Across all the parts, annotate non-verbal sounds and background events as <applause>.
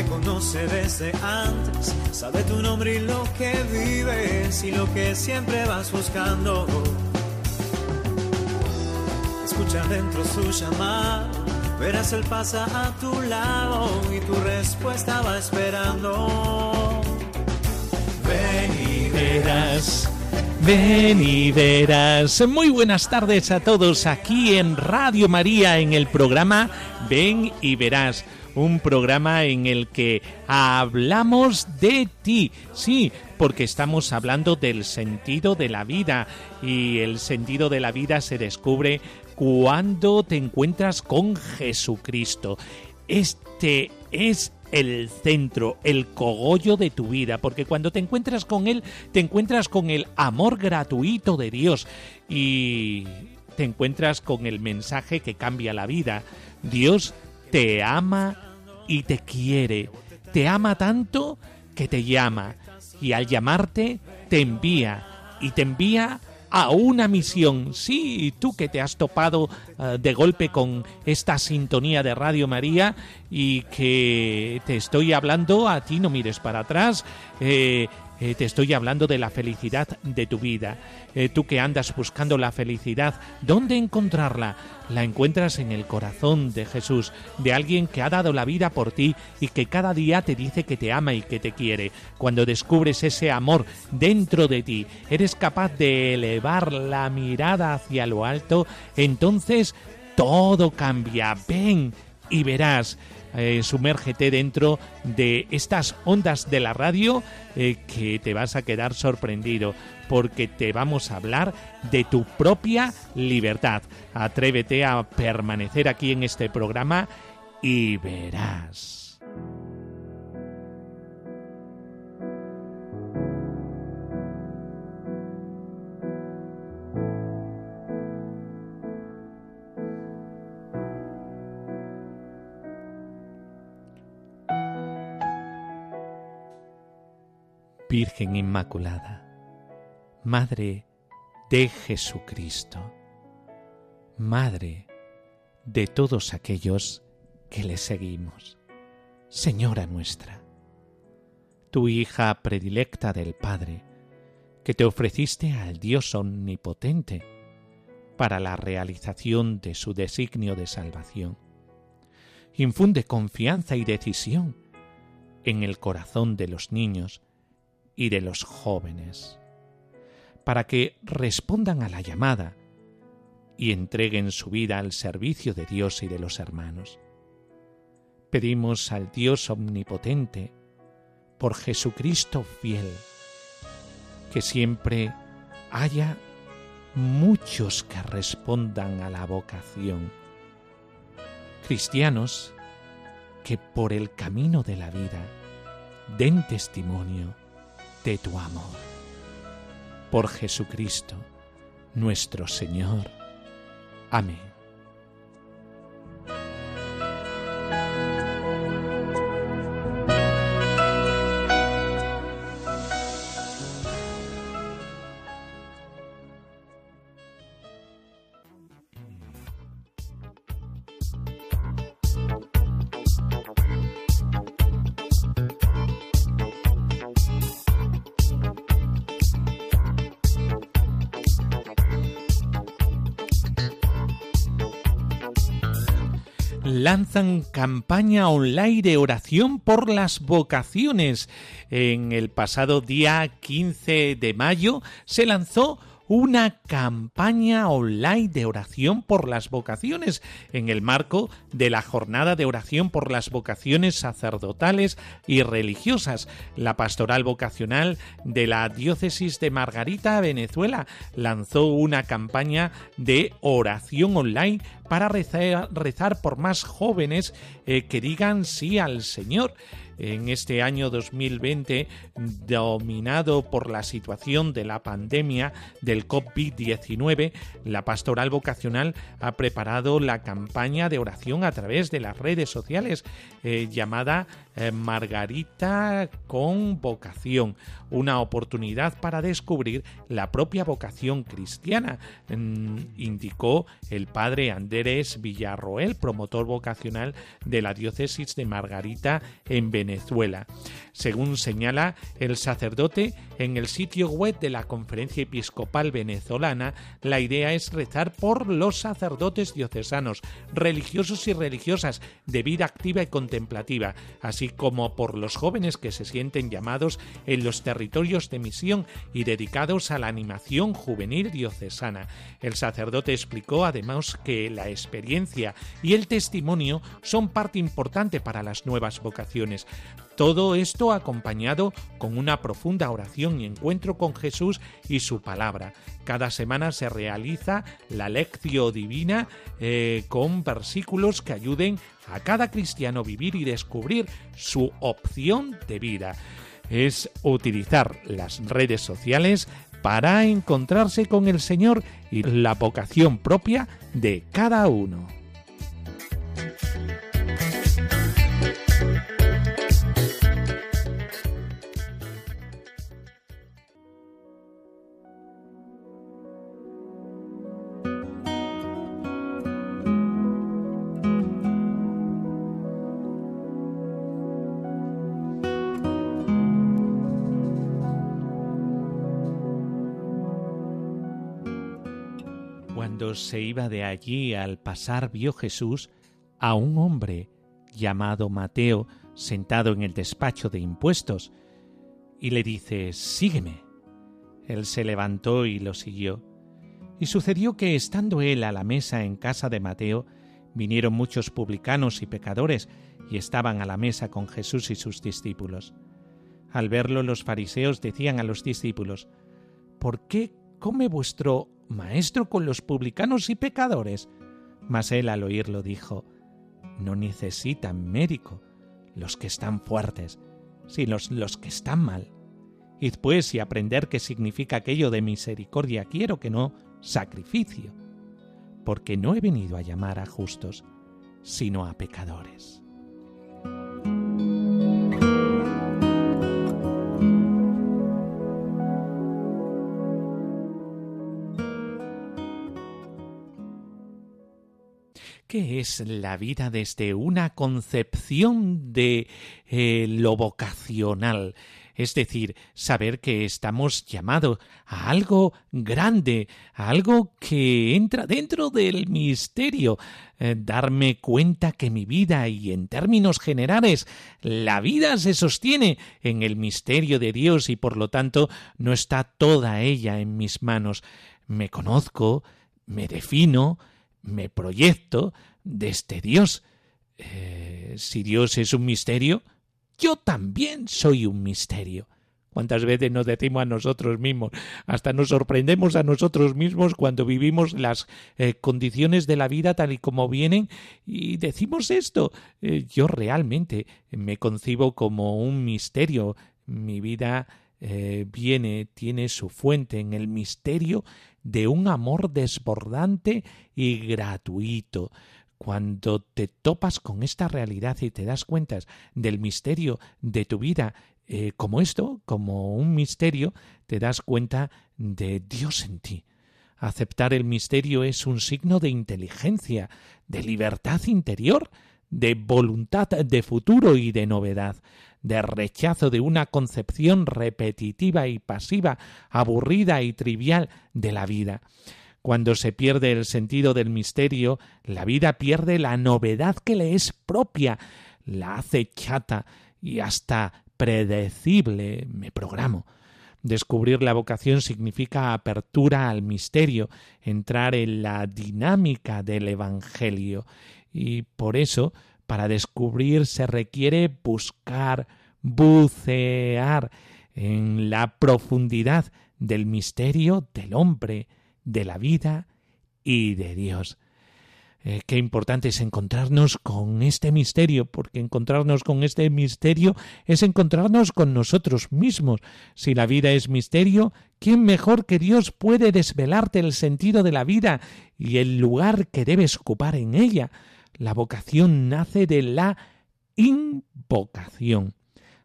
Te conoce desde antes, sabe tu nombre y lo que vives y lo que siempre vas buscando. Escucha dentro su llamado, verás él pasa a tu lado y tu respuesta va esperando. Ven y verás. Ven y verás. Muy buenas tardes a todos aquí en Radio María en el programa Ven y verás. Un programa en el que hablamos de ti. Sí, porque estamos hablando del sentido de la vida y el sentido de la vida se descubre cuando te encuentras con Jesucristo. Este es el centro, el cogollo de tu vida, porque cuando te encuentras con Él, te encuentras con el amor gratuito de Dios y te encuentras con el mensaje que cambia la vida. Dios te ama y te quiere, te ama tanto que te llama y al llamarte te envía y te envía a una misión. Sí, tú que te has topado uh, de golpe con esta sintonía de Radio María y que te estoy hablando, a ti no mires para atrás. Eh, eh, te estoy hablando de la felicidad de tu vida. Eh, tú que andas buscando la felicidad, ¿dónde encontrarla? La encuentras en el corazón de Jesús, de alguien que ha dado la vida por ti y que cada día te dice que te ama y que te quiere. Cuando descubres ese amor dentro de ti, eres capaz de elevar la mirada hacia lo alto, entonces todo cambia. Ven y verás eh, sumérgete dentro de estas ondas de la radio eh, que te vas a quedar sorprendido porque te vamos a hablar de tu propia libertad. Atrévete a permanecer aquí en este programa y verás. Virgen Inmaculada, Madre de Jesucristo, Madre de todos aquellos que le seguimos, Señora nuestra, tu hija predilecta del Padre, que te ofreciste al Dios omnipotente para la realización de su designio de salvación. Infunde confianza y decisión en el corazón de los niños y de los jóvenes, para que respondan a la llamada y entreguen su vida al servicio de Dios y de los hermanos. Pedimos al Dios omnipotente, por Jesucristo fiel, que siempre haya muchos que respondan a la vocación, cristianos que por el camino de la vida den testimonio de tu amor. Por Jesucristo, nuestro Señor. Amén. Campaña online de oración por las vocaciones. En el pasado día 15 de mayo se lanzó una campaña online de oración por las vocaciones en el marco de la jornada de oración por las vocaciones sacerdotales y religiosas. La pastoral vocacional de la diócesis de Margarita, Venezuela, lanzó una campaña de oración online para rezar, por más jóvenes eh, que digan sí al Señor. En este año 2020 dominado por la situación de la pandemia del COVID-19, la pastoral vocacional ha preparado la campaña de oración a través de las redes sociales eh, llamada eh, Margarita con vocación, una oportunidad para descubrir la propia vocación cristiana, mm, indicó el padre Andrés Villarroel, promotor vocacional de la diócesis de Margarita en Venezuela. Según señala el sacerdote en el sitio web de la Conferencia Episcopal Venezolana, la idea es rezar por los sacerdotes diocesanos, religiosos y religiosas de vida activa y contemplativa, así como por los jóvenes que se sienten llamados en los territorios de misión y dedicados a la animación juvenil diocesana. El sacerdote explicó además que la experiencia y el testimonio son parte importante para las nuevas vocaciones. Todo esto acompañado con una profunda oración y encuentro con Jesús y su palabra. Cada semana se realiza la lección divina eh, con versículos que ayuden a cada cristiano vivir y descubrir su opción de vida. Es utilizar las redes sociales para encontrarse con el Señor y la vocación propia de cada uno. Se iba de allí al pasar vio Jesús a un hombre llamado Mateo sentado en el despacho de impuestos y le dice Sígueme. Él se levantó y lo siguió. Y sucedió que estando él a la mesa en casa de Mateo, vinieron muchos publicanos y pecadores y estaban a la mesa con Jesús y sus discípulos. Al verlo los fariseos decían a los discípulos, ¿Por qué come vuestro maestro con los publicanos y pecadores. Mas él al oírlo dijo, no necesitan médico los que están fuertes, sino los, que están mal. Id pues y aprender qué significa aquello de misericordia quiero que no sacrificio, porque no he venido a llamar a justos, sino a pecadores. ¿Qué es la vida desde una concepción de eh, lo vocacional? Es decir, saber que estamos llamados a algo grande, a algo que entra dentro del misterio, eh, darme cuenta que mi vida y en términos generales la vida se sostiene en el misterio de Dios y por lo tanto no está toda ella en mis manos. Me conozco, me defino, me proyecto desde este Dios. Eh, si Dios es un misterio, yo también soy un misterio. ¿Cuántas veces nos decimos a nosotros mismos? Hasta nos sorprendemos a nosotros mismos cuando vivimos las eh, condiciones de la vida tal y como vienen y decimos esto. Eh, yo realmente me concibo como un misterio. Mi vida viene, tiene su fuente en el misterio de un amor desbordante y gratuito. Cuando te topas con esta realidad y te das cuenta del misterio de tu vida eh, como esto, como un misterio, te das cuenta de Dios en ti. Aceptar el misterio es un signo de inteligencia, de libertad interior, de voluntad de futuro y de novedad de rechazo de una concepción repetitiva y pasiva, aburrida y trivial de la vida. Cuando se pierde el sentido del misterio, la vida pierde la novedad que le es propia, la hace chata y hasta predecible, me programo. Descubrir la vocación significa apertura al misterio, entrar en la dinámica del Evangelio. Y por eso para descubrir se requiere buscar, bucear en la profundidad del misterio del hombre, de la vida y de Dios. eh, qué importante es encontrarnos con este misterio, porque encontrarnos con este misterio es encontrarnos con nosotros mismos. Si la vida es misterio, ¿quién mejor que Dios puede desvelarte el sentido de la vida y el lugar que debes ocupar en ella? La vocación nace de la invocación,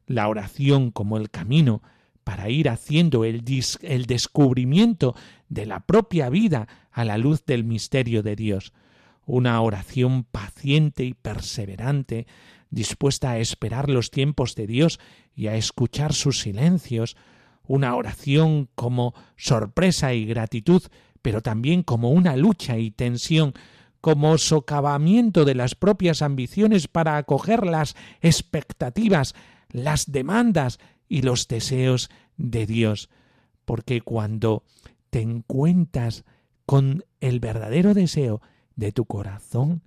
la oración como el camino para ir haciendo el, descubrimiento de la propia vida a la luz del misterio de Dios. Una oración paciente y perseverante, dispuesta a esperar los tiempos de Dios y a escuchar sus silencios, una oración como sorpresa y gratitud, pero también como una lucha y tensión, como socavamiento de las propias ambiciones para acoger las expectativas, las demandas y los deseos de Dios. Porque cuando te encuentras con el verdadero deseo de tu corazón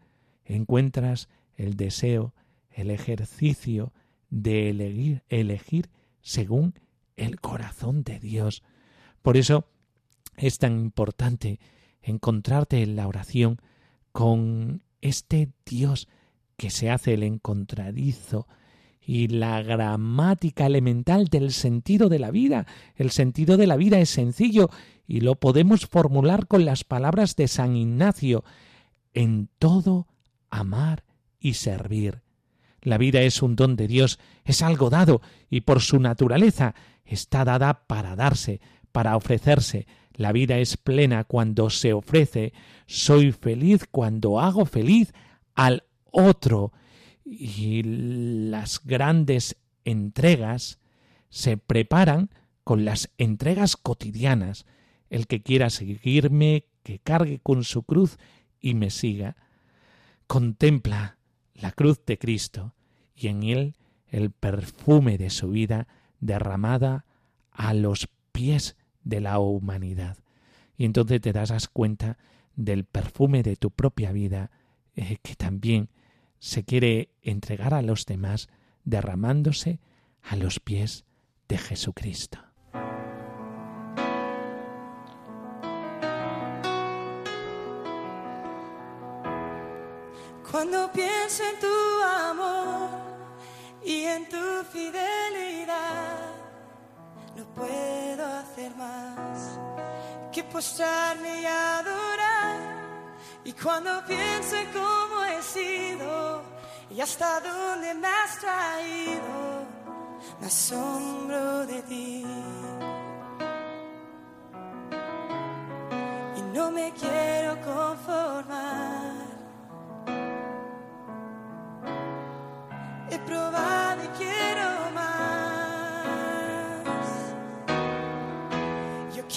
encuentras el deseo, el ejercicio de elegir, elegir según el corazón de Dios. Por eso es tan importante encontrarte en la oración con este Dios que se hace el encontradizo y la gramática elemental del sentido de la vida. El sentido de la vida es sencillo y lo podemos formular con las palabras de San Ignacio en todo amar y servir. La vida es un don de Dios, es algo dado y por su naturaleza está dada para darse, para ofrecerse. La vida es plena cuando se ofrece. Soy feliz cuando hago feliz al otro. Y las grandes entregas se preparan con las entregas cotidianas. El que quiera seguirme, que cargue con su cruz y me siga, contempla la cruz de Cristo y en él el perfume de su vida derramada a los pies de la humanidad. Y entonces te das cuenta del perfume de tu propia vida eh, que también se quiere entregar a los demás derramándose a los pies de Jesucristo. Cuando pienso en tu amor y en tu fidelidad, puedo hacer más que postrarme y adorar. Y cuando pienso en cómo he sido y hasta dónde me has traído, me asombro de ti. Y no me quiero conformar he probado y quiero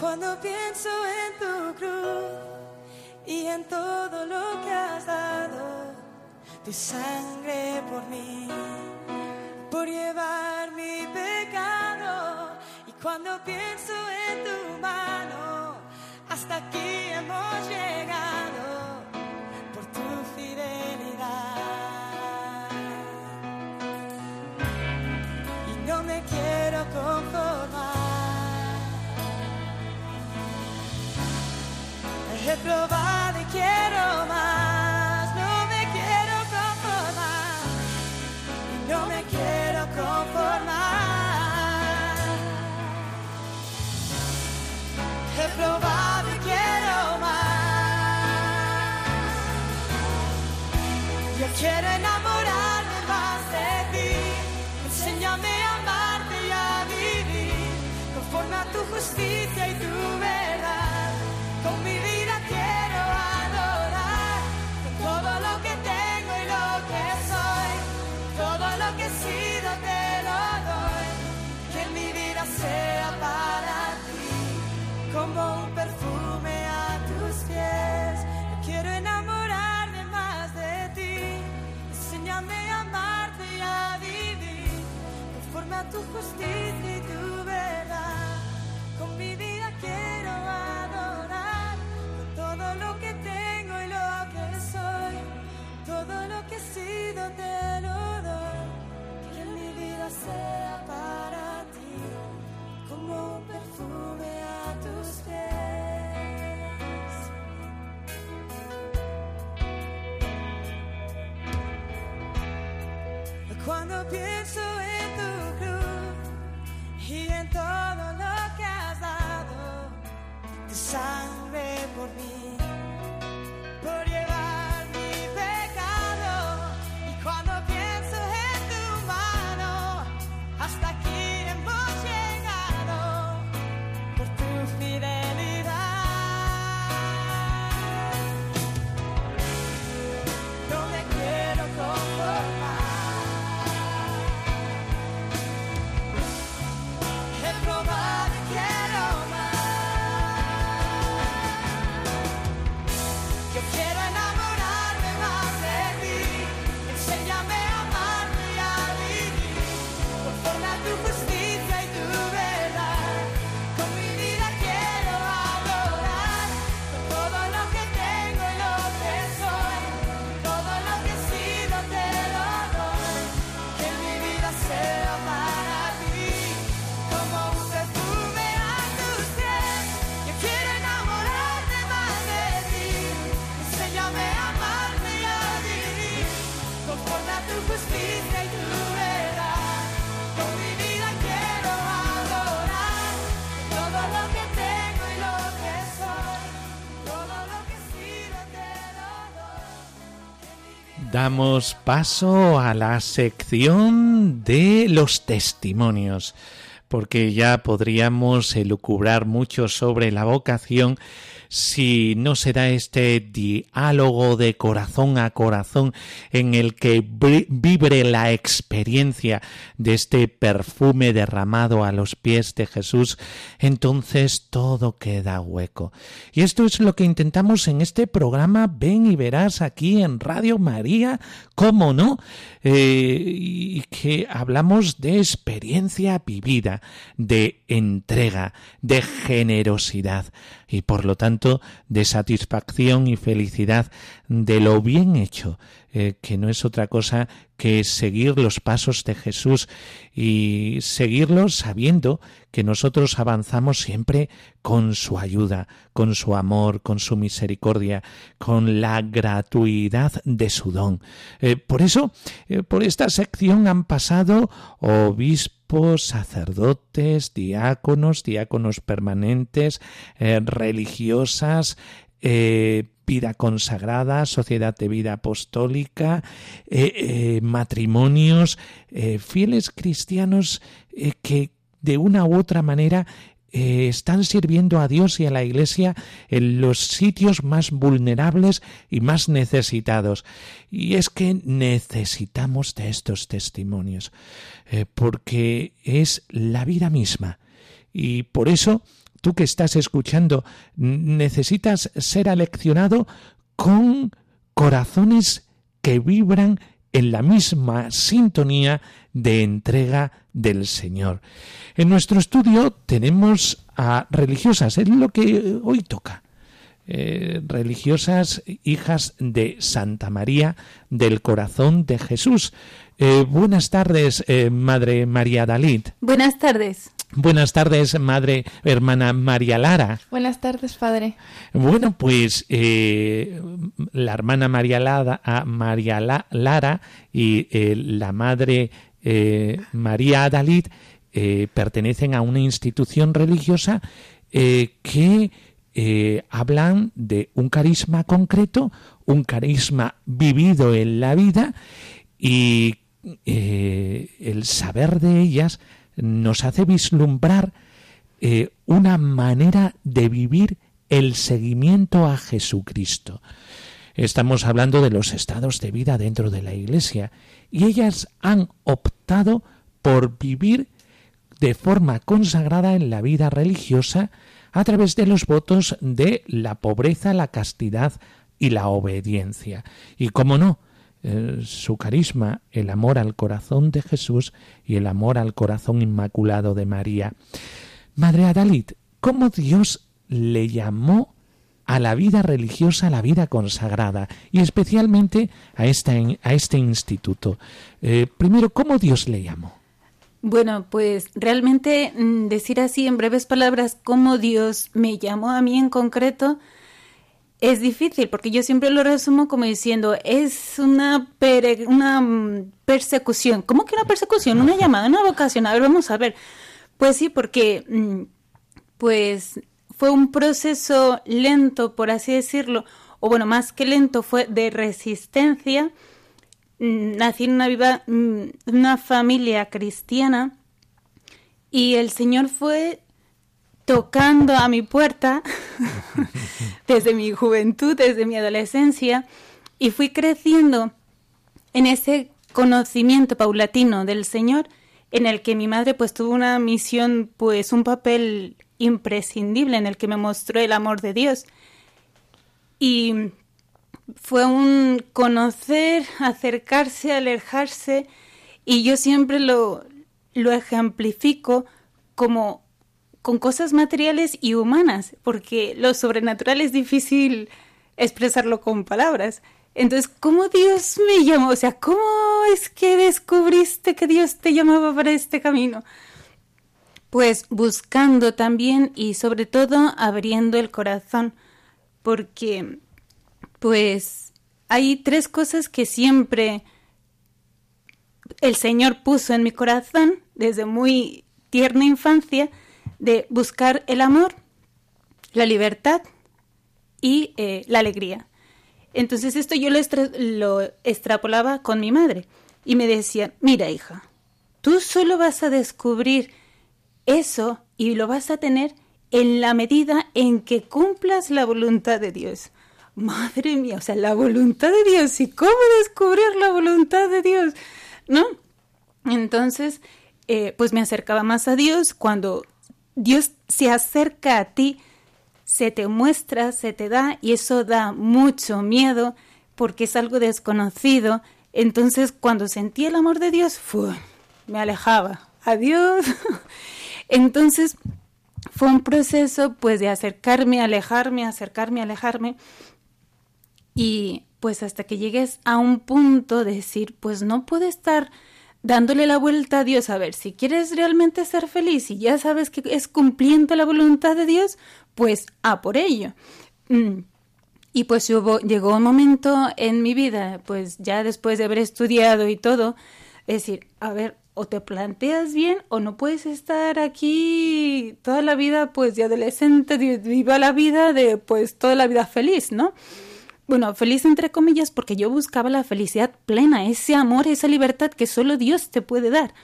Cuando pienso en tu cruz y en todo lo que has dado, tu sangre por mí, por llevar mi pecado, y cuando pienso en tu mano, hasta aquí hemos llegado conformar. He probado y quiero más. No me quiero conformar. No me quiero conformar. He probado y quiero más. Yo quiero tu justicia y tu verdad. Con mi vida quiero adorar con todo lo que tengo y lo que soy, todo lo que he sido te lo doy. Que mi vida sea para ti como un perfume a tus pies. Cuando pienso en y en todo lo que has dado, tu sangre por mí, Damos paso a la sección de los testimonios, porque ya podríamos elucubrar mucho sobre la vocación si no se da este diálogo de corazón a corazón en el que vibre la experiencia de este perfume derramado a los pies de Jesús, entonces todo queda hueco. Y esto es lo que intentamos en este programa Ven y verás aquí en Radio María, cómo no, Eh, y que hablamos de experiencia vivida, de entrega, de generosidad y por lo tanto de satisfacción y felicidad de lo bien hecho, eh, que no es otra cosa que seguir los pasos de Jesús y seguirlos sabiendo que nosotros avanzamos siempre con su ayuda, con su amor, con su misericordia, con la gratuidad de su don. Eh, por eso, eh, por esta sección han pasado obispos, sacerdotes, diáconos, diáconos permanentes, eh, religiosas, eh, vida consagrada, sociedad de vida apostólica, eh, matrimonios, fieles cristianos que de una u otra manera eh, están sirviendo a Dios y a la Iglesia en los sitios más vulnerables y más necesitados. Y es que necesitamos de estos testimonios, eh, porque es la vida misma. Y por eso, tú que estás escuchando, necesitas ser aleccionado con corazones que vibran en la misma sintonía de entrega del Señor. En nuestro estudio tenemos a religiosas, es lo que hoy toca. Eh, religiosas hijas de Santa María del Corazón de Jesús. Eh, buenas tardes, eh, Madre María Dalit. Buenas tardes. Buenas tardes, Madre Hermana María Lara. Buenas tardes, padre. Bueno, pues eh, la hermana María, Lada- a María La- Lara y eh, la madre eh, María Adalid eh, pertenecen a una institución religiosa eh, que hablan de un carisma concreto, un carisma vivido en la vida y el saber de ellas nos hace vislumbrar una manera de vivir el seguimiento a Jesucristo. Estamos hablando de los estados de vida dentro de la Iglesia y ellas han optado por vivir de forma consagrada en la vida religiosa a través de los votos de la pobreza, la castidad y la obediencia. Y cómo no, eh, su carisma, el amor al corazón de Jesús y el amor al corazón inmaculado de María. Madre Adalit, ¿cómo Dios le llamó a la vida religiosa, a la vida consagrada, y especialmente a, esta, a este instituto? Eh, primero, ¿cómo Dios le llamó? Bueno, pues realmente mm, decir así en breves palabras cómo Dios me llamó a mí en concreto es difícil porque yo siempre lo resumo como diciendo es una una mm, persecución. ¿Cómo que una persecución? Una llamada, una vocación. A ver, vamos a ver. Pues sí, porque mm, pues fue un proceso lento, por así decirlo, o bueno, más que lento, fue de resistencia. Mm, nací en una, viva, una familia cristiana y el Señor fue tocando a mi puerta <laughs> desde mi juventud, desde mi adolescencia, y fui creciendo en ese conocimiento paulatino del Señor, en el que mi madre pues tuvo una misión, pues un papel imprescindible en el que me mostró el amor de Dios. Y fue un conocer, acercarse, alejarse, y yo siempre lo, lo ejemplifico como con cosas materiales y humanas, porque lo sobrenatural es difícil expresarlo con palabras. Entonces, ¿cómo Dios me llamó? O sea, ¿cómo es que descubriste que Dios te llamaba para este camino? Pues buscando también y sobre todo abriendo el corazón, porque pues hay tres cosas que siempre el Señor puso en mi corazón desde muy tierna infancia de buscar el amor, la libertad y eh, la alegría. Entonces esto yo lo, lo extrapolaba con mi madre y me decía, mira hija, tú solo vas a descubrir eso y lo vas a tener en la medida en que cumplas la voluntad de Dios. Madre mía, o sea, la voluntad de Dios. ¿Y cómo descubrir la voluntad de Dios? ¿No? Entonces, eh, pues me acercaba más a Dios cuando Dios se acerca a ti, se te muestra, se te da y eso da mucho miedo porque es algo desconocido. Entonces cuando sentí el amor de Dios, me alejaba. Adiós. <laughs> Entonces fue un proceso pues de acercarme, alejarme, acercarme, alejarme. Y pues hasta que llegues a un punto de decir, pues no puedo estar dándole la vuelta a Dios a ver si quieres realmente ser feliz y ya sabes que es cumpliendo la voluntad de Dios, pues a por ello. Mm. Y pues hubo, llegó un momento en mi vida, pues ya después de haber estudiado y todo, decir, a ver, o te planteas bien o no puedes estar aquí toda la vida pues de adolescente, viva la vida de pues toda la vida feliz, ¿no? bueno, feliz entre comillas porque yo buscaba la felicidad plena, ese amor, esa libertad que solo Dios te puede dar.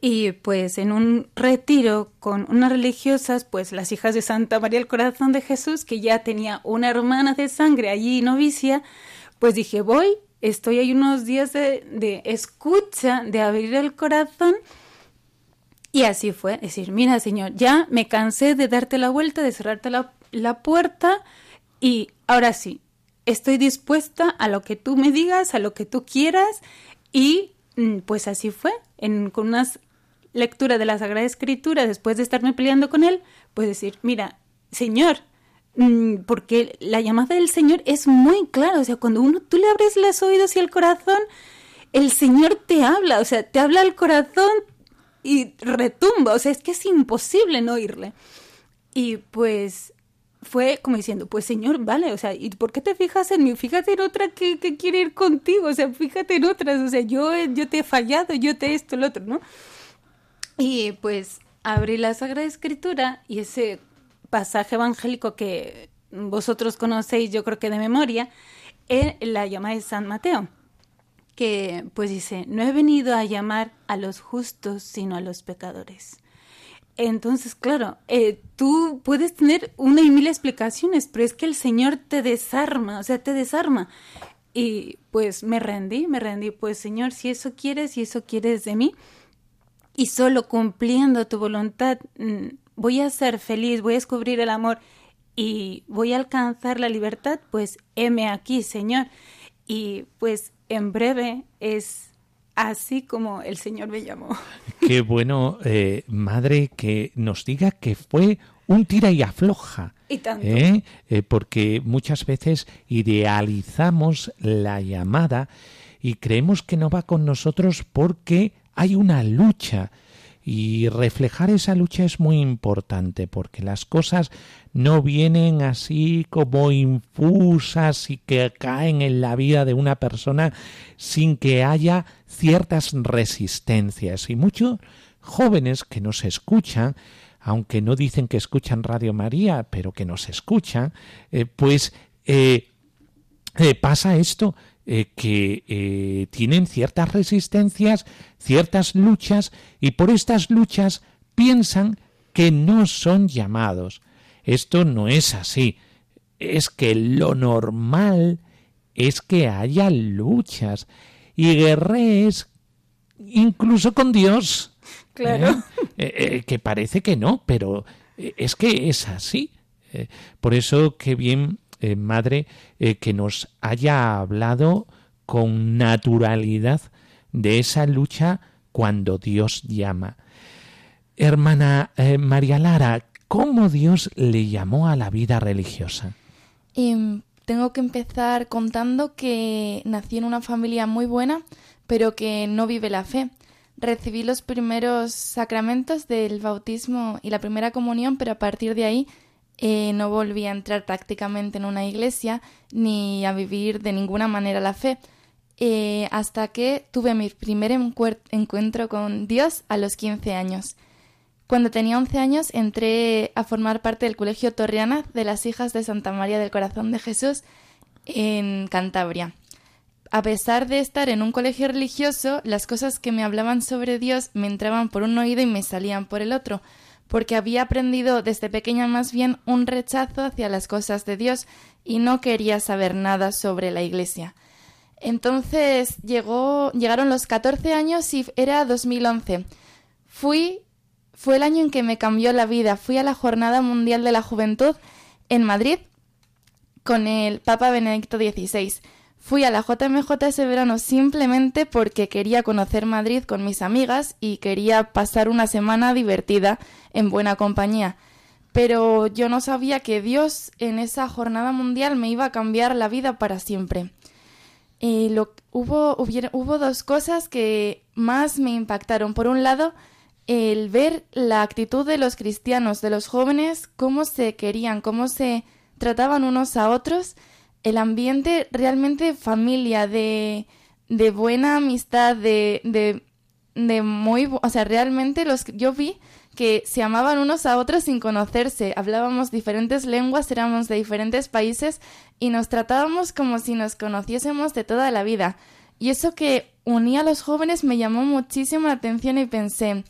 Y pues en un retiro con unas religiosas, pues las hijas de Santa María el Corazón de Jesús, que ya tenía una hermana de sangre allí novicia, pues dije, voy, estoy ahí unos días de, escucha, de abrir el corazón. Y así fue, decir, mira Señor, ya me cansé de darte la vuelta, de cerrarte la, puerta, y ahora sí, estoy dispuesta a lo que tú me digas, a lo que tú quieras. Y mm, pues así fue, en, con unas lecturas de la Sagrada Escritura, después de estarme peleando con él, pues decir, mira, Señor, porque la llamada del Señor es muy clara, o sea, cuando uno, tú le abres los oídos y el corazón, el Señor te habla, o sea, te habla el corazón y retumba, o sea, es que es imposible no oírle. Y pues fue como diciendo, pues señor, vale, o sea, ¿y por qué te fijas en mí? Fíjate en otra que, quiere ir contigo, o sea, fíjate en otras, o sea, yo, yo te he fallado, yo te esto, el otro, ¿no? Y pues abrí la Sagrada Escritura y ese pasaje evangélico que vosotros conocéis, yo creo que de memoria, es la llama de San Mateo, que pues dice, no he venido a llamar a los justos, sino a los pecadores. Entonces, claro, eh, tú puedes tener una y mil explicaciones, pero es que el Señor te desarma, o sea, te desarma. Y pues me rendí, me rendí, pues Señor, si eso quieres, si eso quieres de mí, y solo cumpliendo tu voluntad, mm, voy a ser feliz, voy a descubrir el amor y voy a alcanzar la libertad, pues heme aquí, Señor. Y pues en breve es así como el Señor me llamó. <laughs> Qué bueno, eh, madre, que nos diga que fue un tira y afloja. Y tanto. ¿eh? Eh, porque muchas veces idealizamos la llamada y creemos que no va con nosotros porque hay una lucha. Y reflejar esa lucha es muy importante porque las cosas no vienen así como infusas y que caen en la vida de una persona sin que haya ciertas resistencias. Y muchos jóvenes que nos escuchan, aunque no dicen que escuchan Radio María, pero que nos escuchan, eh, pues eh, eh, pasa esto, que tienen ciertas resistencias, ciertas luchas, y por estas luchas piensan que no son llamados. Esto no es así. Es que lo normal es que haya luchas y guerrees incluso con Dios. Claro. que parece que no, pero es que es así. por eso, qué bien eh, madre, eh, que nos haya hablado con naturalidad de esa lucha cuando Dios llama. Hermana eh, María Lara, ¿cómo Dios le llamó a la vida religiosa? Em, tengo que empezar contando que nací en una familia muy buena, pero que no vive la fe. Recibí los primeros sacramentos del bautismo y la primera comunión, pero a partir de ahí eh, no volví a entrar prácticamente en una iglesia ni a vivir de ninguna manera la fe, eh, hasta que tuve mi primer encuentro con Dios a los 15 años. Cuando tenía 11 años entré a formar parte del Colegio Torriana de las Hijas de Santa María del Corazón de Jesús en Cantabria. A pesar de estar en un colegio religioso, las cosas que me hablaban sobre Dios me entraban por un oído y me salían por el otro, porque había aprendido desde pequeña más bien un rechazo hacia las cosas de Dios y no quería saber nada sobre la Iglesia. Entonces llegaron los 14 años y era 2011. Fui, fue el año en que me cambió la vida. Fui a la Jornada Mundial de la Juventud en Madrid con el Papa Benedicto XVI. Fui a la JMJ ese verano simplemente porque quería conocer Madrid con mis amigas y quería pasar una semana divertida en buena compañía. Pero yo no sabía que Dios en esa jornada mundial me iba a cambiar la vida para siempre. lo, hubo, hubo dos cosas que más me impactaron. Por un lado, el ver la actitud de los cristianos, de los jóvenes, cómo se querían, cómo se trataban unos a otros el ambiente realmente familia, de, de buena amistad, de, de, de muy... O sea, realmente los yo vi que se amaban unos a otros sin conocerse, hablábamos diferentes lenguas, éramos de diferentes países y nos tratábamos como si nos conociésemos de toda la vida. Y eso que unía a los jóvenes me llamó muchísimo la atención y pensé,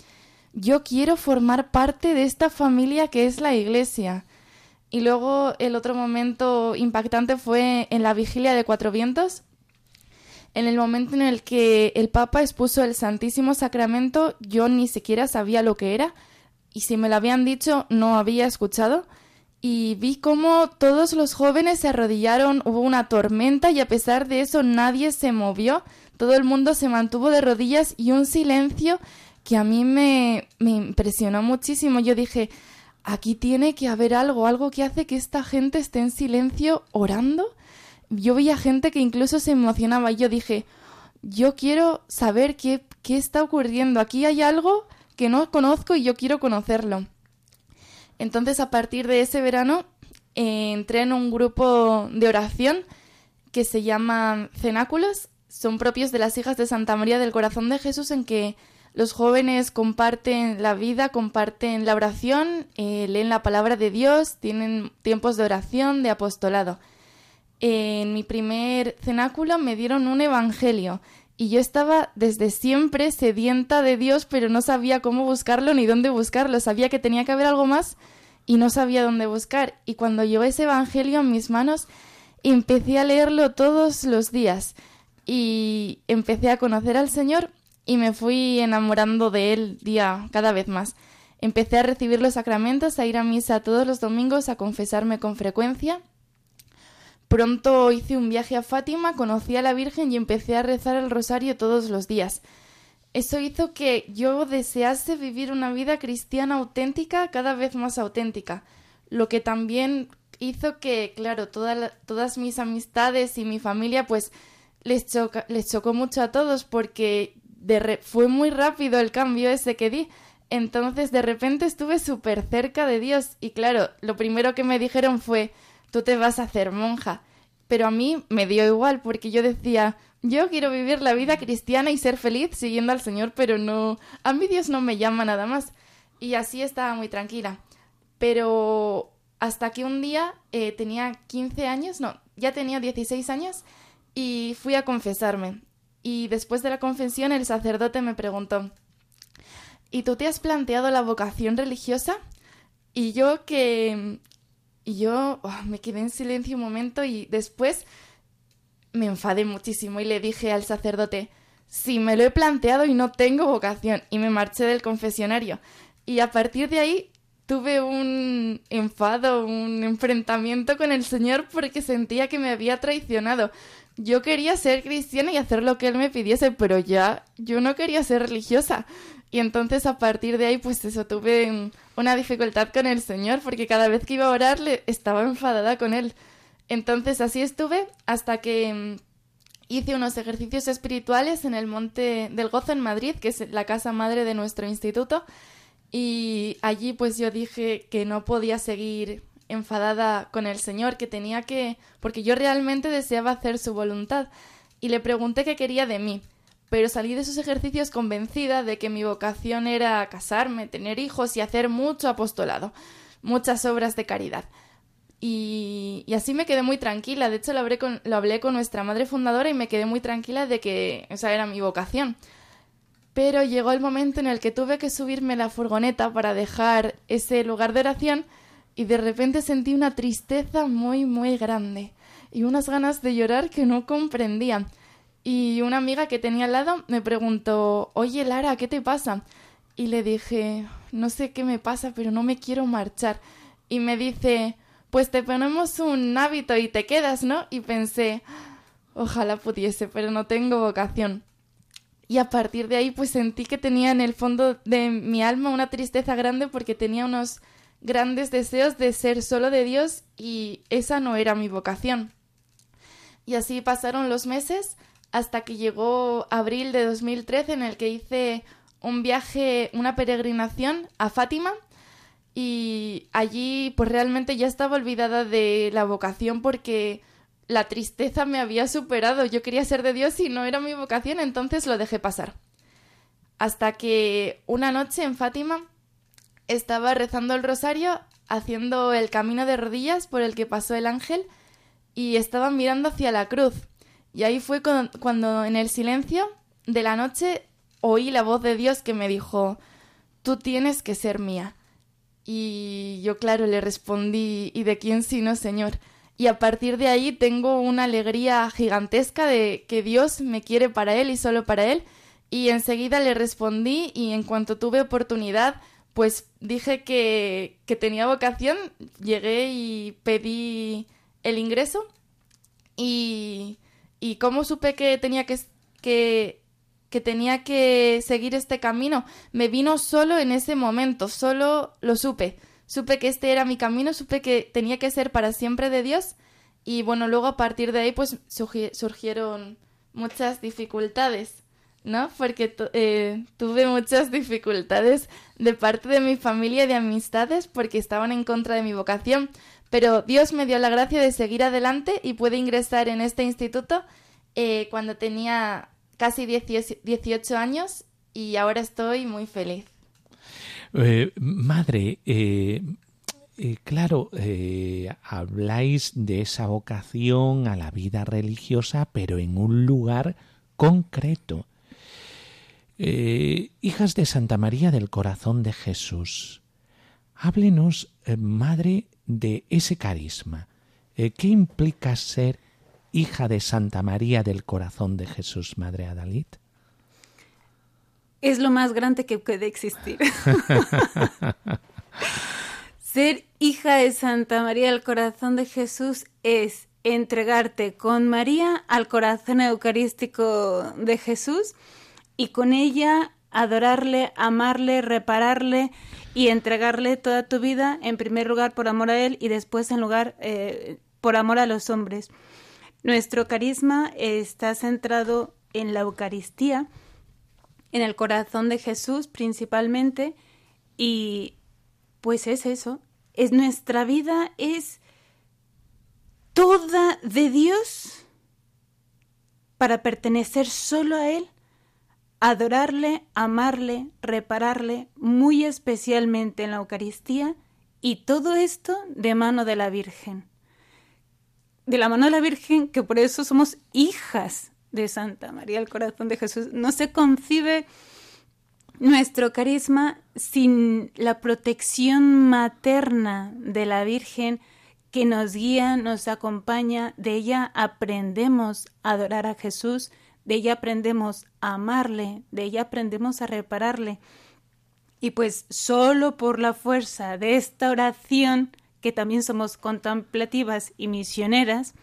yo quiero formar parte de esta familia que es la Iglesia. Y luego el otro momento impactante fue en la vigilia de Cuatro Vientos, en el momento en el que el Papa expuso el Santísimo Sacramento, yo ni siquiera sabía lo que era, y si me lo habían dicho no había escuchado, y vi cómo todos los jóvenes se arrodillaron, hubo una tormenta y a pesar de eso nadie se movió, todo el mundo se mantuvo de rodillas y un silencio que a mí me, me impresionó muchísimo. Yo dije, aquí tiene que haber algo, algo que hace que esta gente esté en silencio orando. Yo veía gente que incluso se emocionaba y yo dije, yo quiero saber qué, qué está ocurriendo. Aquí hay algo que no conozco y yo quiero conocerlo. Entonces, a partir de ese verano, entré en un grupo de oración que se llama Cenáculos. Son propios de las hijas de Santa María del Corazón de Jesús en que los jóvenes comparten la vida, comparten la oración, eh, leen la palabra de Dios, tienen tiempos de oración, de apostolado. En mi primer cenáculo me dieron un evangelio y yo estaba desde siempre sedienta de Dios, pero no sabía cómo buscarlo ni dónde buscarlo. Sabía que tenía que haber algo más y no sabía dónde buscar. Y cuando llevé ese evangelio en mis manos, empecé a leerlo todos los días y empecé a conocer al Señor y me fui enamorando de él día cada vez más. Empecé a recibir los sacramentos, a ir a misa todos los domingos, a confesarme con frecuencia. Pronto hice un viaje a Fátima, conocí a la Virgen y empecé a rezar el rosario todos los días. Eso hizo que yo desease vivir una vida cristiana auténtica, cada vez más auténtica, lo que también hizo que, claro, todas mis amistades y mi familia, pues les, les chocó mucho a todos porque fue muy rápido el cambio ese que di. Entonces de repente estuve súper cerca de Dios y claro, lo primero que me dijeron fue, tú te vas a hacer monja. Pero a mí me dio igual porque yo decía, yo quiero vivir la vida cristiana y ser feliz siguiendo al Señor, pero no, a mí Dios no me llama nada más. Y así estaba muy tranquila. Pero hasta que un día eh, tenía 15 años, no, ya tenía 16 años y fui a confesarme. Y después de la confesión el sacerdote me preguntó, ¿y tú te has planteado la vocación religiosa? Y yo que... Y yo oh, me quedé en silencio un momento y después me enfadé muchísimo y le dije al sacerdote, sí, me lo he planteado y no tengo vocación. Y me marché del confesionario. Y a partir de ahí tuve un enfado, un enfrentamiento con el Señor porque sentía que me había traicionado. Yo quería ser cristiana y hacer lo que Él me pidiese, pero ya yo no quería ser religiosa. Y entonces a partir de ahí, pues eso, tuve una dificultad con el Señor, porque cada vez que iba a orarle estaba enfadada con Él. Entonces así estuve hasta que mm, hice unos ejercicios espirituales en el Monte del Gozo en Madrid, que es la casa madre de nuestro instituto. Y allí pues yo dije que no podía seguir enfadada con el Señor, que tenía que... porque yo realmente deseaba hacer su voluntad. Y le pregunté qué quería de mí pero salí de esos ejercicios convencida de que mi vocación era casarme, tener hijos y hacer mucho apostolado, muchas obras de caridad. Y, así me quedé muy tranquila. De hecho, lo hablé, con, lo hablé con nuestra madre fundadora y me quedé muy tranquila de que esa era mi vocación. Pero llegó el momento en el que tuve que subirme la furgoneta para dejar ese lugar de oración y de repente sentí una tristeza muy, muy grande y unas ganas de llorar que no comprendía. Y una amiga que tenía al lado me preguntó, oye Lara, ¿qué te pasa? Y le dije, no sé qué me pasa, pero no me quiero marchar. Y me dice, pues te ponemos un hábito y te quedas, ¿no? Y pensé, ojalá pudiese, pero no tengo vocación. Y a partir de ahí, pues sentí que tenía en el fondo de mi alma una tristeza grande porque tenía unos grandes deseos de ser solo de Dios y esa no era mi vocación. Y así pasaron los meses hasta que llegó abril de 2013 en el que hice un viaje, una peregrinación a Fátima y allí pues realmente ya estaba olvidada de la vocación porque la tristeza me había superado. Yo quería ser de Dios y no era mi vocación, entonces lo dejé pasar. Hasta que una noche en Fátima estaba rezando el rosario, haciendo el camino de rodillas por el que pasó el ángel y estaba mirando hacia la cruz y ahí fue cuando en el silencio de la noche oí la voz de Dios que me dijo, tú tienes que ser mía. Y yo, claro, le respondí, ¿y de quién sino, Señor? Y a partir de ahí tengo una alegría gigantesca de que Dios me quiere para Él y solo para Él. Y enseguida le respondí y en cuanto tuve oportunidad, pues dije que, que tenía vocación, llegué y pedí el ingreso y, ¿Y cómo supe que tenía que, que, que tenía que seguir este camino? Me vino solo en ese momento, solo lo supe. Supe que este era mi camino, supe que tenía que ser para siempre de Dios. Y bueno, luego a partir de ahí pues surgieron muchas dificultades, ¿no? Porque eh, tuve muchas dificultades de parte de mi familia y de amistades porque estaban en contra de mi vocación. Pero Dios me dio la gracia de seguir adelante y pude ingresar en este instituto eh, cuando tenía casi 18 años y ahora estoy muy feliz. Eh, madre, eh, claro, habláis de esa vocación a la vida religiosa, pero en un lugar concreto. hijas de Santa María del Corazón de Jesús, háblenos, madre, de ese carisma. Eh, ¿Qué implica ser hija de Santa María del Corazón de Jesús, Madre Adalid? Es lo más grande que puede existir. <laughs> ser hija de Santa María del Corazón de Jesús es entregarte con María al corazón eucarístico de Jesús y con ella adorarle, amarle, repararle y entregarle toda tu vida, en primer lugar por amor a Él y después en lugar eh, por amor a los hombres. Nuestro carisma está centrado en la Eucaristía, en el corazón de Jesús principalmente, Y pues es eso, es nuestra vida es toda de Dios para pertenecer solo a Él, adorarle, amarle, repararle muy especialmente en la Eucaristía y todo esto de mano de la Virgen. De la mano de la Virgen, que por eso somos hijas de Santa María, el corazón de Jesús. No se concibe nuestro carisma sin la protección materna de la Virgen que nos guía, nos acompaña, de ella aprendemos a adorar a Jesús, de ella aprendemos a amarle, de ella aprendemos a repararle. Y pues solo por la fuerza de esta oración, que también somos contemplativas y misioneras,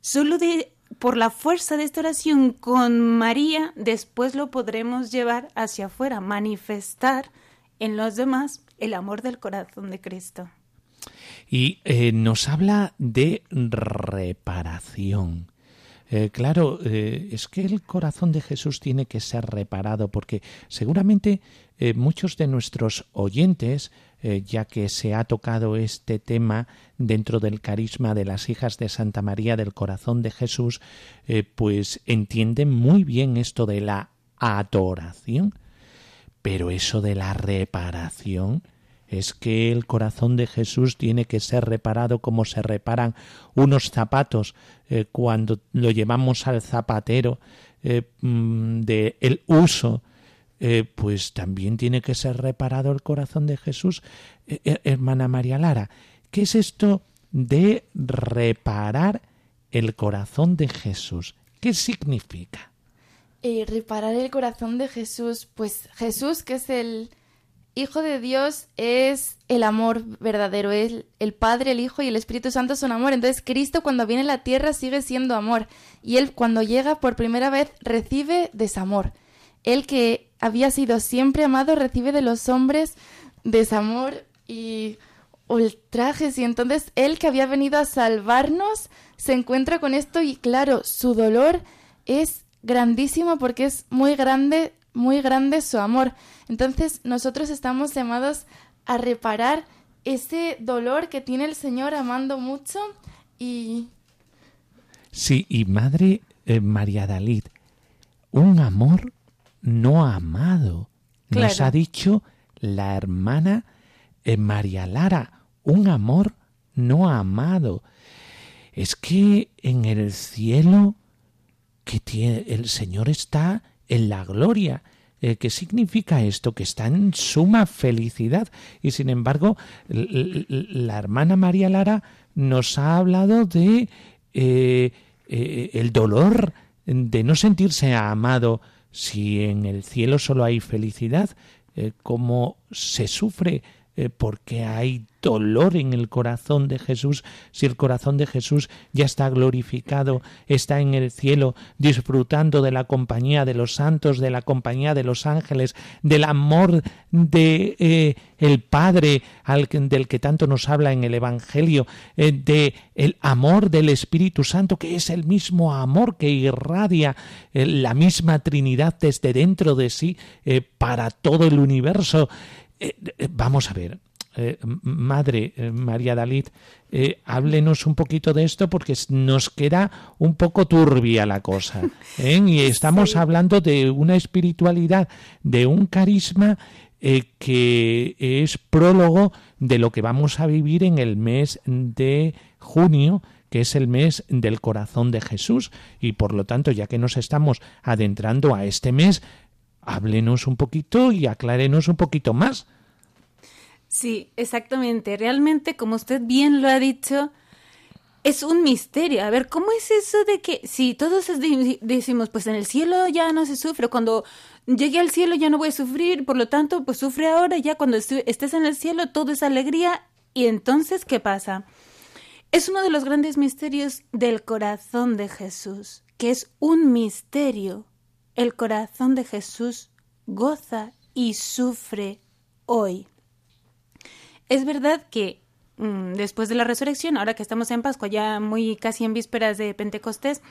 solo de por la fuerza de esta oración con María, después lo podremos llevar hacia afuera, manifestar en los demás el amor del corazón de Cristo. Y eh, nos habla de reparación. Eh, claro, eh, es que el corazón de Jesús tiene que ser reparado porque seguramente muchos de nuestros oyentes, ya que se ha tocado este tema dentro del carisma de las hijas de Santa María del corazón de Jesús, pues entienden muy bien esto de la adoración. Pero eso de la reparación, es que el corazón de Jesús tiene que ser reparado como se reparan unos zapatos eh, cuando lo llevamos al zapatero eh, mm, de el uso eh, pues también tiene que ser reparado el corazón de Jesús hermana María Lara ¿qué es esto de reparar el corazón de Jesús? ¿qué significa? reparar el corazón de Jesús pues Jesús que es el Hijo de Dios es el amor verdadero, es el Padre, el Hijo y el Espíritu Santo son amor. Entonces Cristo cuando viene a la tierra sigue siendo amor y Él cuando llega por primera vez recibe desamor. Él que había sido siempre amado recibe de los hombres desamor y ultrajes y entonces Él que había venido a salvarnos se encuentra con esto y claro, su dolor es grandísimo porque es muy grande, muy grande su amor. Entonces nosotros estamos llamados a reparar ese dolor que tiene el Señor amando mucho y... Sí, y Madre eh, María Dalid, un amor no amado. Nos ha dicho la hermana eh, María Lara, un amor no amado. Es que en el cielo que tiene, el Señor está en la gloria eh, ¿Qué significa esto? Que está en suma felicidad. Y sin embargo, la hermana María Lara nos ha hablado de eh, el dolor de no sentirse amado si en el cielo solo hay felicidad, cómo se sufre porque hay dolor en el corazón de Jesús, si el corazón de Jesús ya está glorificado, está en el cielo, disfrutando de la compañía de los santos, de la compañía de los ángeles, del amor de eh, el Padre del que tanto nos habla en el Evangelio, eh, de el amor del Espíritu Santo, que es el mismo amor que irradia eh, la misma Trinidad desde dentro de sí para todo el universo. Vamos a ver, eh, madre eh, María Dalit, eh, háblenos un poquito de esto porque nos queda un poco turbia la cosa. <laughs> Y estamos hablando de una espiritualidad, de un carisma que es prólogo de lo que vamos a vivir en el mes de junio que es el mes del corazón de Jesús y por lo tanto ya que nos estamos adentrando a este mes háblenos un poquito y aclárenos un poquito más Sí, exactamente. Realmente, como usted bien lo ha dicho, es un misterio. A ver, ¿cómo es eso de que si todos decimos, pues en el cielo ya no se sufre, cuando llegue al cielo ya no voy a sufrir, por lo tanto, pues sufre ahora, ya cuando estés en el cielo todo es alegría, y entonces, ¿qué pasa? Es uno de los grandes misterios del corazón de Jesús, que es un misterio. El corazón de Jesús goza y sufre hoy. Es verdad que mm, después de la resurrección, ahora que estamos en Pascua, ya muy casi en vísperas de Pentecostés,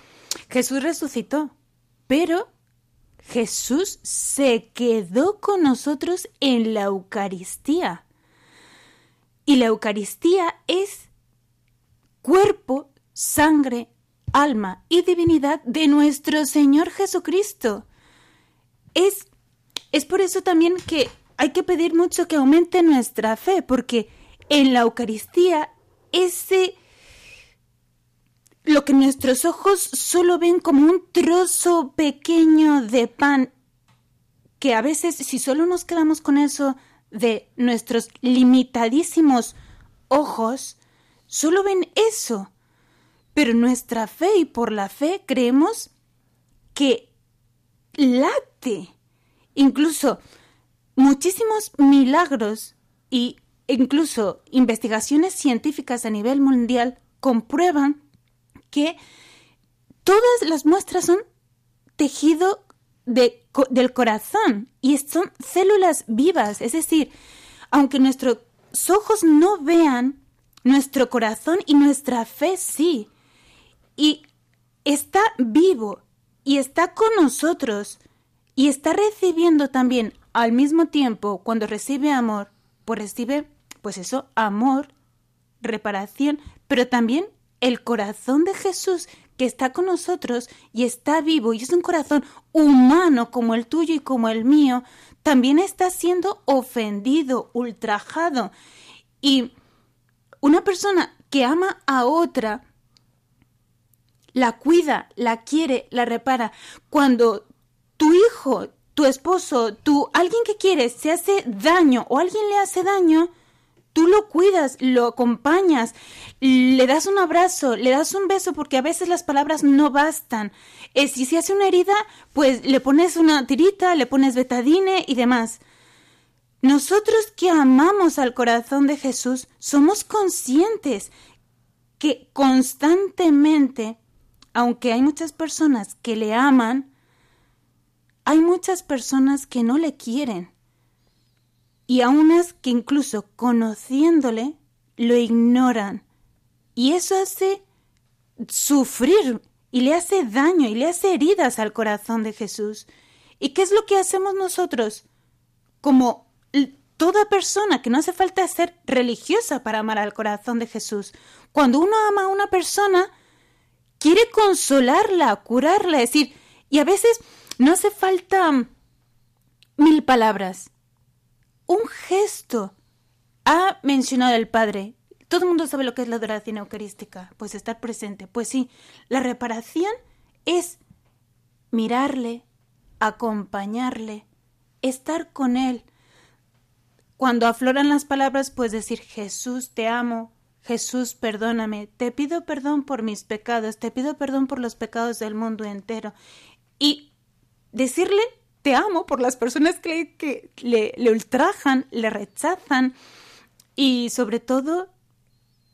Jesús resucitó, pero Jesús se quedó con nosotros en la Eucaristía. Y la Eucaristía es cuerpo, sangre, alma y divinidad de nuestro Señor Jesucristo. Es, es por eso también que hay que pedir mucho que aumente nuestra fe, porque en la Eucaristía ese lo que nuestros ojos solo ven como un trozo pequeño de pan, que a veces si solo nos quedamos con eso de nuestros limitadísimos ojos, solo ven eso. Pero nuestra fe y por la fe creemos que late. Incluso muchísimos milagros y incluso investigaciones científicas a nivel mundial comprueban que todas las muestras son tejido del corazón y son células vivas, es decir, aunque nuestros ojos no vean, nuestro corazón y nuestra fe sí. Y está vivo y está con nosotros y está recibiendo también al mismo tiempo cuando recibe amor, pues recibe, pues eso, amor, reparación, pero también el corazón de Jesús que está con nosotros y está vivo y es un corazón humano como el tuyo y como el mío, también está siendo ofendido, ultrajado. Y una persona que ama a otra, la cuida, la quiere, la repara. Cuando tu hijo, tu esposo, tu alguien que quieres se hace daño o alguien le hace daño, tú lo cuidas, lo acompañas, le das un abrazo, le das un beso, porque a veces las palabras no bastan. Eh, si se hace una herida, pues le pones una tirita, le pones betadine y demás. Nosotros que amamos al corazón de Jesús somos conscientes que constantemente, aunque hay muchas personas que le aman, hay muchas personas que no le quieren y a unas que incluso conociéndole lo ignoran. Y eso hace sufrir y le hace daño y le hace heridas al corazón de Jesús. ¿Y qué es lo que hacemos nosotros? Como toda persona que no hace falta ser religiosa para amar al corazón de Jesús. Cuando uno ama a una persona, quiere consolarla, curarla, es decir, y a veces no hace falta mil palabras un gesto. Ha mencionado el Padre. Todo el mundo sabe lo que es la adoración eucarística, pues estar presente. Pues sí, la reparación es mirarle, acompañarle, estar con él. Cuando afloran las palabras, pues decir Jesús, te amo, Jesús, perdóname, te pido perdón por mis pecados, te pido perdón por los pecados del mundo entero. Y decirle te amo por las personas que, le, le ultrajan, le rechazan y sobre todo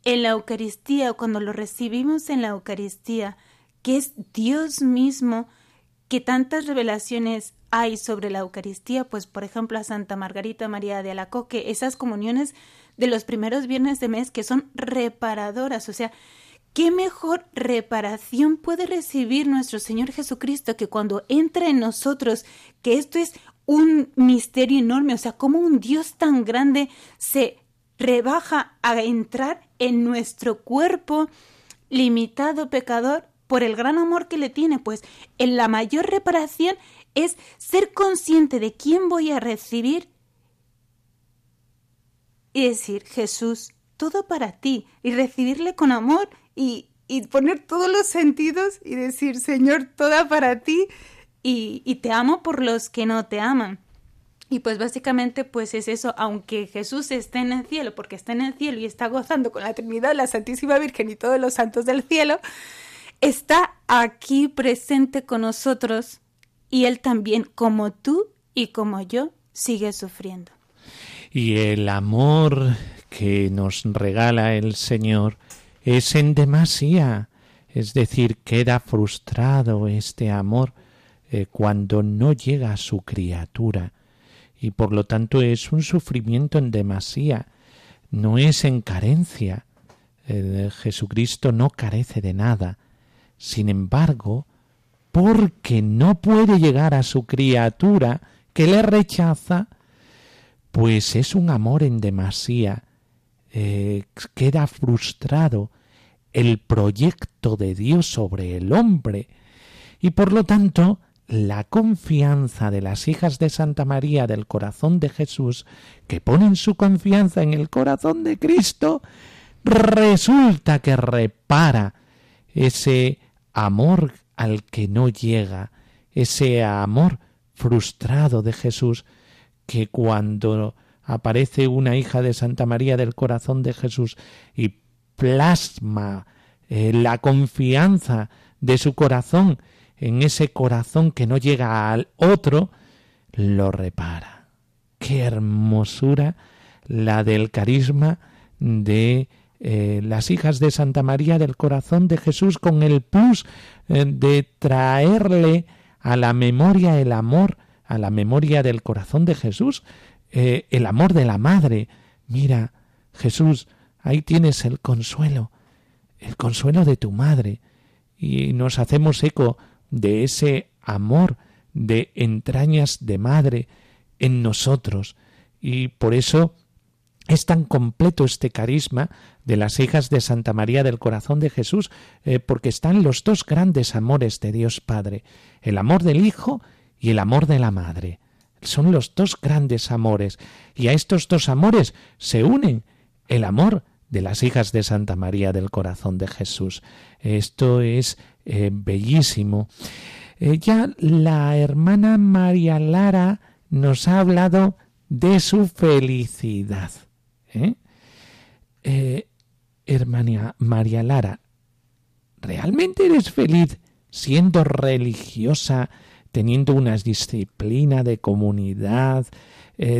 en la Eucaristía, cuando lo recibimos en la Eucaristía, que es Dios mismo, que tantas revelaciones hay sobre la Eucaristía, pues por ejemplo a Santa Margarita María de Alacoque, esas comuniones de los primeros viernes de mes que son reparadoras, o sea, ¿Qué mejor reparación puede recibir nuestro Señor Jesucristo que cuando entra en nosotros, que esto es un misterio enorme, o sea, cómo un Dios tan grande se rebaja a entrar en nuestro cuerpo limitado pecador por el gran amor que le tiene, pues en la mayor reparación es ser consciente de quién voy a recibir y decir, Jesús, todo para ti, y recibirle con amor y, poner todos los sentidos y decir, Señor, toda para ti y, y te amo por los que no te aman. Y pues básicamente pues es eso, aunque Jesús esté en el cielo, porque está en el cielo y está gozando con la Trinidad, la Santísima Virgen y todos los santos del cielo, está aquí presente con nosotros y Él también, como tú y como yo, sigue sufriendo. Y el amor que nos regala el Señor es en demasía, es decir, queda frustrado este amor eh, cuando no llega a su criatura y por lo tanto es un sufrimiento en demasía, no es en carencia. Eh, Jesucristo no carece de nada. Sin embargo, porque no puede llegar a su criatura que le rechaza, pues es un amor en demasía, eh, queda frustrado el proyecto de Dios sobre el hombre. Y por lo tanto la confianza de las hijas de Santa María del corazón de Jesús, que ponen su confianza en el corazón de Cristo, resulta que repara ese amor al que no llega, ese amor frustrado de Jesús, que cuando aparece una hija de Santa María del corazón de Jesús y plasma eh, la confianza de su corazón en ese corazón que no llega al otro, lo repara. Qué hermosura la del carisma de eh, las hijas de Santa María del corazón de Jesús con el plus eh, de traerle a la memoria el amor, a la memoria del corazón de Jesús, eh, el amor de la madre. Mira, Jesús, ahí tienes el consuelo, el consuelo de tu madre. Y nos hacemos eco de ese amor de entrañas de madre en nosotros. Y por eso es tan completo este carisma de las hijas de Santa María del Corazón de Jesús, eh, porque están los dos grandes amores de Dios Padre, el amor del Hijo y el amor de la Madre. Son los dos grandes amores, y a estos dos amores se unen el amor de las hijas de Santa María del Corazón de Jesús. Esto es eh, bellísimo. Eh, ya la hermana María Lara nos ha hablado de su felicidad. ¿Eh? hermana María Lara, ¿realmente eres feliz siendo religiosa, teniendo una disciplina de comunidad,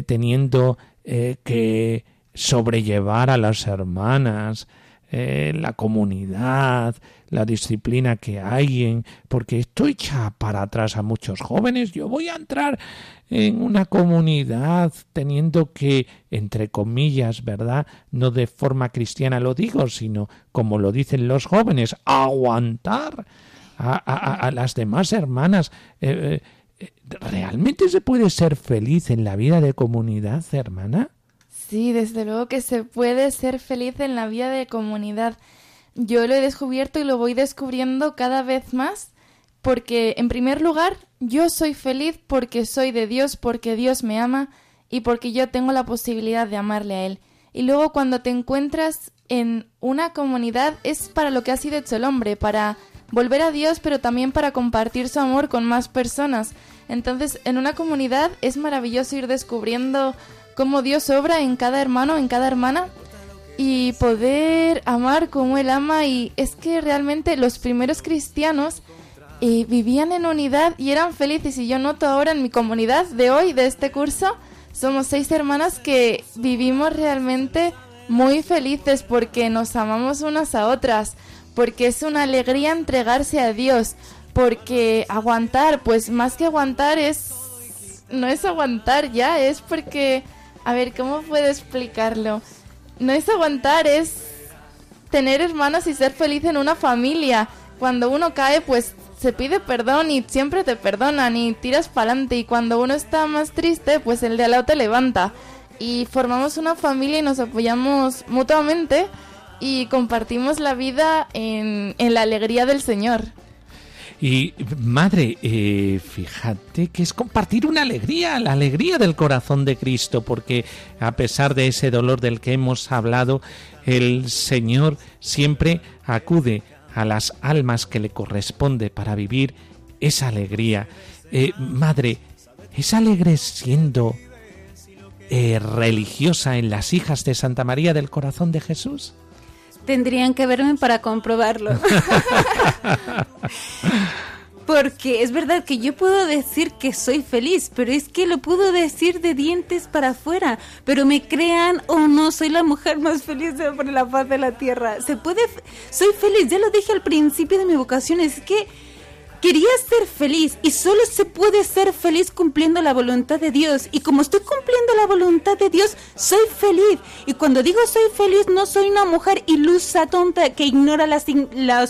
teniendo que sobrellevar a las hermanas, eh, la comunidad, la disciplina que hay en porque esto echa para atrás a muchos jóvenes. Yo voy a entrar en una comunidad teniendo que, entre comillas, ¿verdad? No de forma cristiana lo digo, sino como lo dicen los jóvenes, aguantar a, las demás hermanas. Eh, eh, ¿Realmente se puede ser feliz en la vida de comunidad, hermana? Sí, desde luego que se puede ser feliz en la vida de comunidad. Yo lo he descubierto y lo voy descubriendo cada vez más porque, en primer lugar, yo soy feliz porque soy de Dios, porque Dios me ama y porque yo tengo la posibilidad de amarle a Él. Y luego cuando te encuentras en una comunidad es para lo que ha sido hecho el hombre, para volver a Dios, pero también para compartir su amor con más personas. Entonces, en una comunidad es maravilloso ir descubriendo cómo Dios obra en cada hermano, en cada hermana y poder amar como Él ama y es que realmente los primeros cristianos eh, vivían en unidad y eran felices y yo noto ahora en mi comunidad de hoy, de este curso, somos seis hermanas que vivimos realmente muy felices porque nos amamos unas a otras, porque es una alegría entregarse a Dios, porque aguantar, pues más que aguantar es no es aguantar ya, es porque a ver, ¿cómo puedo explicarlo? No es aguantar, es tener hermanos y ser feliz en una familia. Cuando uno cae, pues se pide perdón y siempre te perdonan y tiras para adelante. Y cuando uno está más triste, pues el de al lado te levanta. Y formamos una familia y nos apoyamos mutuamente y compartimos la vida en, en la alegría del Señor. Y madre, eh, fíjate que es compartir una alegría, la alegría del corazón de Cristo, porque a pesar de ese dolor del que hemos hablado, el Señor siempre acude a las almas que le corresponde para vivir esa alegría. Eh, madre, ¿es alegre siendo eh, religiosa en las hijas de Santa María del Corazón de Jesús? Tendrían que verme para comprobarlo. <laughs> Porque es verdad que yo puedo decir que soy feliz, pero es que lo puedo decir de dientes para afuera. Pero me crean o no, soy la mujer más feliz de por la paz de la tierra. Se puede, soy feliz, ya lo dije al principio de mi vocación, es que Quería ser feliz y solo se puede ser feliz cumpliendo la voluntad de Dios. Y como estoy cumpliendo la voluntad de Dios, soy feliz. Y cuando digo soy feliz, no soy una mujer ilusa, tonta, que ignora las,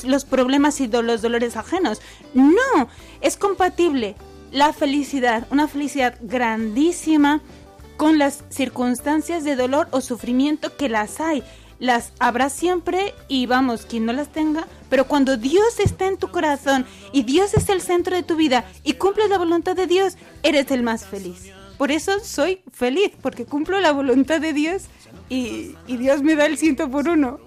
los problemas y los dolores ajenos. No, es compatible la felicidad, una felicidad grandísima con las circunstancias de dolor o sufrimiento que las hay. Las habrá siempre y vamos, quien no las tenga, pero cuando Dios está en tu corazón y Dios es el centro de tu vida y cumples la voluntad de Dios, eres el más feliz. Por eso soy feliz, porque cumplo la voluntad de Dios y, y Dios me da el ciento por uno.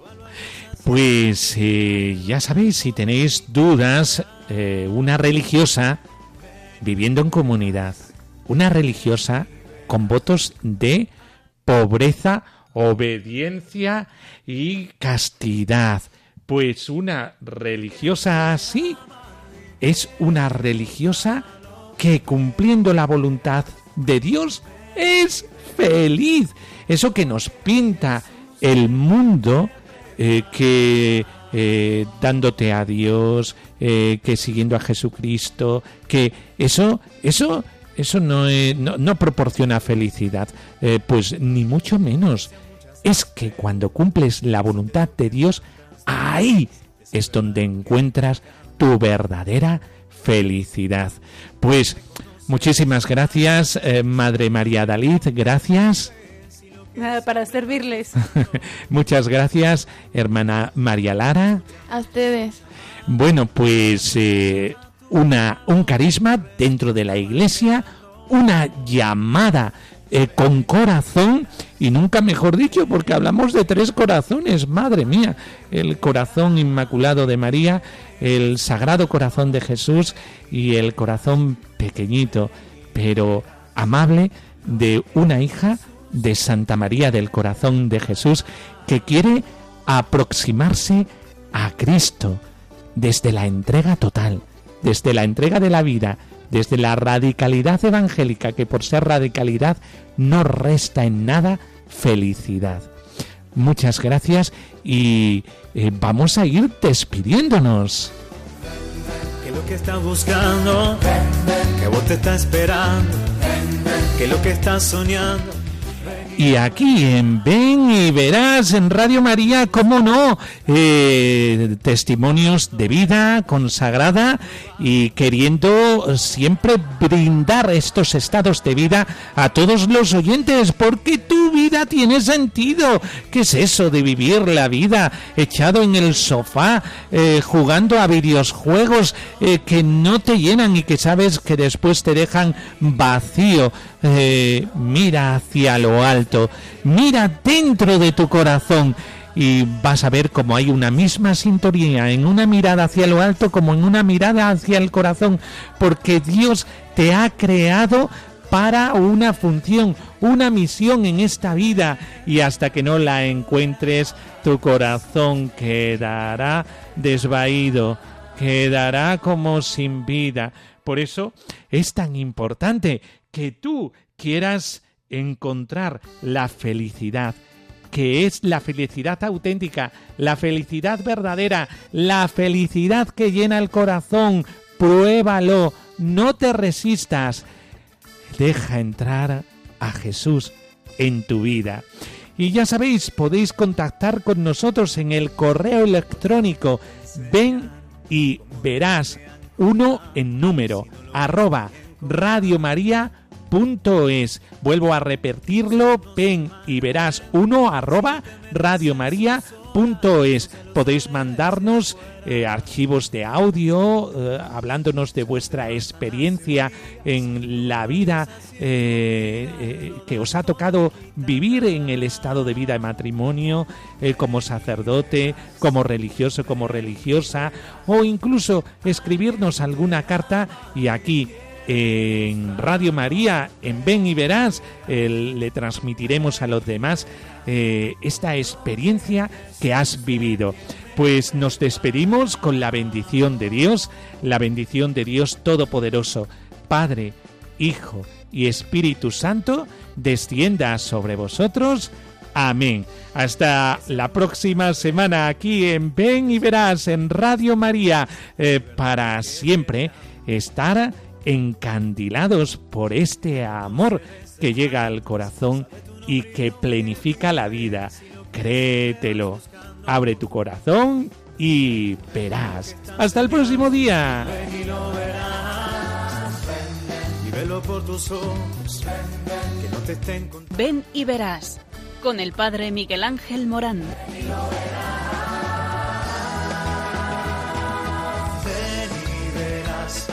Pues eh, ya sabéis, si tenéis dudas, eh, una religiosa viviendo en comunidad, una religiosa con votos de pobreza, obediencia y castidad. Pues una religiosa así es una religiosa que cumpliendo la voluntad de Dios es feliz. Eso que nos pinta el mundo, eh, que eh, dándote a Dios, eh, que siguiendo a Jesucristo, que eso, eso, eso no, no, no proporciona felicidad, pues ni mucho menos. Es que cuando cumples la voluntad de Dios, ahí es donde encuentras tu verdadera felicidad. Pues muchísimas gracias, eh, Madre María Dalid, gracias. Nada, para servirles. <laughs> Muchas gracias, hermana María Lara. A ustedes. Bueno, pues eh, una, un carisma dentro de la iglesia, una llamada eh, con corazón y nunca mejor dicho, porque hablamos de tres corazones, madre mía, el corazón inmaculado de María, el sagrado corazón de Jesús y el corazón pequeñito, pero amable de una hija de Santa María del Corazón de Jesús que quiere aproximarse a Cristo desde la entrega total, desde la entrega de la vida, desde la radicalidad evangélica que por ser radicalidad no resta en nada felicidad. Muchas gracias y eh, vamos a ir despidiéndonos. que lo que estás buscando, que vos te estás esperando, que lo que estás soñando. Y aquí en Ven y Verás en Radio María, cómo no, eh, testimonios de vida consagrada y queriendo siempre brindar estos estados de vida a todos los oyentes, porque tu tiene sentido. ¿Qué es eso de vivir la vida echado en el sofá, eh, jugando a videojuegos eh, que no te llenan y que sabes que después te dejan vacío? Eh, mira hacia lo alto, mira dentro de tu corazón y vas a ver cómo hay una misma sintonía en una mirada hacia lo alto como en una mirada hacia el corazón, porque Dios te ha creado para una función, una misión en esta vida y hasta que no la encuentres tu corazón quedará desvaído, quedará como sin vida. Por eso es tan importante que tú quieras encontrar la felicidad, que es la felicidad auténtica, la felicidad verdadera, la felicidad que llena el corazón. Pruébalo, no te resistas. Deja entrar a Jesús en tu vida. Y ya sabéis, podéis contactar con nosotros en el correo electrónico ven y verás uno en número arroba radiomaria.es. Vuelvo a repetirlo, ven y verás uno arroba radiomaria.es. Podéis mandarnos eh, archivos de audio eh, hablándonos de vuestra experiencia en la vida eh, que os ha tocado vivir en el estado de vida de matrimonio, como sacerdote, como religioso, como religiosa, o incluso escribirnos alguna carta y aquí en Radio María, en Ven y Verás, eh, le transmitiremos a los demás eh, esta experiencia que has vivido. Pues nos despedimos con la bendición de Dios, la bendición de Dios Todopoderoso, Padre, Hijo y Espíritu Santo, descienda sobre vosotros. Amén. Hasta la próxima semana aquí en Ven y Verás en Radio María eh, para siempre estar encandilados por este amor que llega al corazón y que plenifica la vida. Créetelo, abre tu corazón y verás. Hasta el próximo día. Ven y lo verás. Y velo por tus ojos. Con... Ven y verás con el padre Miguel Ángel Morán. Ven y lo. Ven y verás.